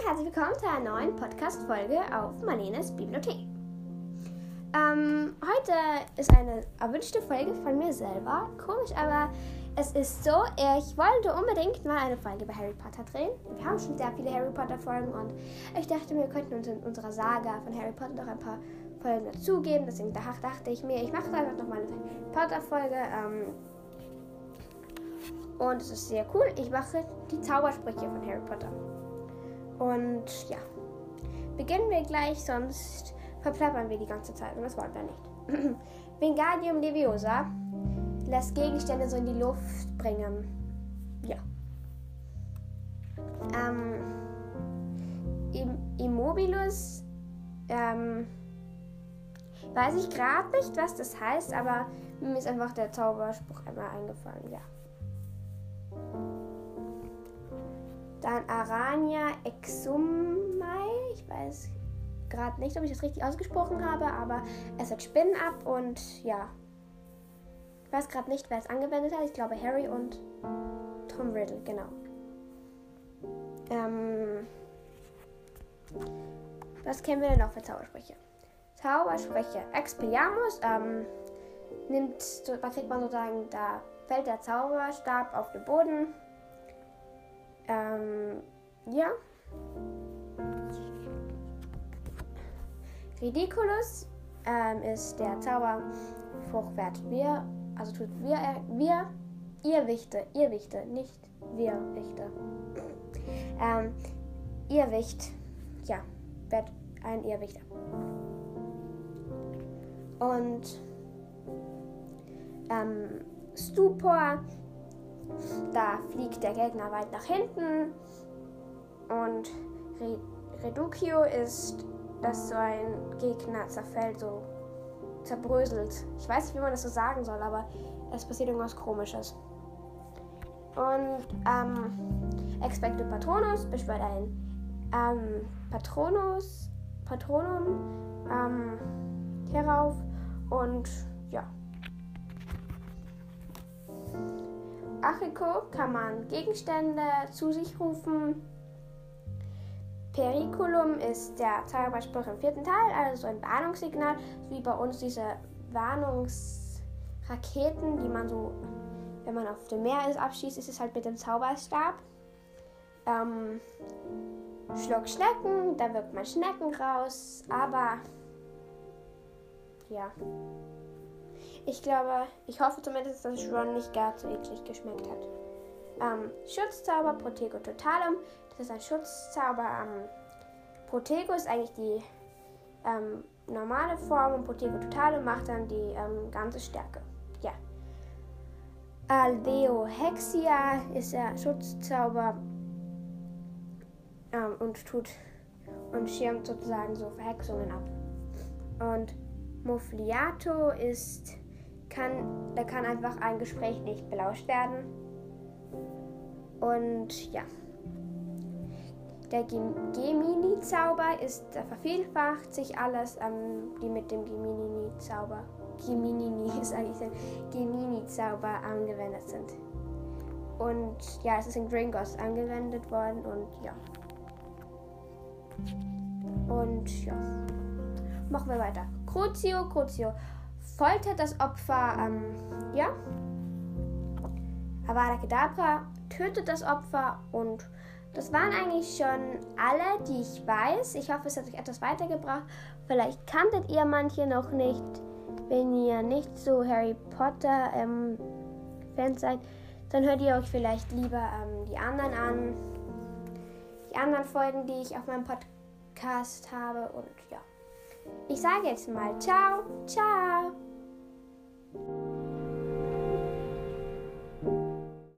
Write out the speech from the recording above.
und herzlich willkommen zu einer neuen Podcast-Folge auf Marlenes Bibliothek. Ähm, heute ist eine erwünschte Folge von mir selber. Komisch, aber es ist so, ich wollte unbedingt mal eine Folge über Harry Potter drehen. Wir haben schon sehr viele Harry Potter-Folgen und ich dachte, wir könnten uns in unserer Saga von Harry Potter noch ein paar Folgen dazugeben. Deswegen dachte ich mir, ich mache einfach noch mal eine Harry Potter-Folge. Ähm, und es ist sehr cool. Ich mache die Zaubersprüche von Harry Potter. Und ja, beginnen wir gleich, sonst verplappern wir die ganze Zeit und das wollen wir nicht. Wingardium Leviosa lässt Gegenstände so in die Luft bringen. Ja. Ähm, Immobilus, ähm, weiß ich gerade nicht, was das heißt, aber mir ist einfach der Zauberspruch einmal eingefallen, ja. Dann Arania exumai. Ich weiß gerade nicht, ob ich das richtig ausgesprochen habe, aber es hat Spinnen ab und ja. Ich weiß gerade nicht, wer es angewendet hat. Ich glaube Harry und Tom Riddle, genau. Ähm, was kennen wir denn noch für Zaubersprüche? Zaubersprüche. Expelliarmus ähm, nimmt, was kriegt man sozusagen, da fällt der Zauberstab auf den Boden ähm, ja. Ridiculous ähm, ist der Zauberspruchwert wir, also tut wir, wir, ihr Wichte, ihr Wichte, nicht wir Wichte. Ähm, Irrwicht, ja, wird ein Irrwichter. Und ähm, Stupor da fliegt der Gegner weit nach hinten. Und Re Reducio ist, dass so ein Gegner zerfällt, so zerbröselt. Ich weiß nicht, wie man das so sagen soll, aber es passiert irgendwas Komisches. Und ähm, Expecto Patronus beschwört ein ähm, Patronus, Patronum ähm, herauf und ja. Achiko kann man Gegenstände zu sich rufen. Periculum ist der Zauberspruch im vierten Teil, also ein Warnungssignal, wie bei uns diese Warnungsraketen, die man so, wenn man auf dem Meer ist, abschießt, ist es halt mit dem Zauberstab. Ähm, Schluck Schnecken, da wirkt man Schnecken raus, aber ja. Ich glaube, ich hoffe zumindest, dass Ron nicht gar zu eklig geschmeckt hat. Ähm, Schutzzauber Protego Totalum. Das ist ein Schutzzauber. Ähm, Protego ist eigentlich die ähm, normale Form und Protego Totalum macht dann die ähm, ganze Stärke. Ja. Alveo Hexia ist der Schutzzauber ähm, und tut und schirmt sozusagen so Verhexungen ab. Und Mufliato ist kann, da kann einfach ein Gespräch nicht belauscht werden. Und ja. Der Gemini-Zauber ist, da vervielfacht sich alles, ähm, die mit dem Gemini-Zauber, Gemini ist eigentlich der Gemini-Zauber angewendet sind. Und ja, es ist in Gringos angewendet worden und ja. Und ja. Machen wir weiter. Crucio, Crucio foltert das Opfer, ähm, ja. Avada Kedavra tötet das Opfer und das waren eigentlich schon alle, die ich weiß. Ich hoffe, es hat euch etwas weitergebracht. Vielleicht kanntet ihr manche noch nicht. Wenn ihr nicht so Harry Potter ähm, Fans seid, dann hört ihr euch vielleicht lieber ähm, die anderen an. Die anderen Folgen, die ich auf meinem Podcast habe. Und ja. Ich sage jetzt mal ciao, ciao.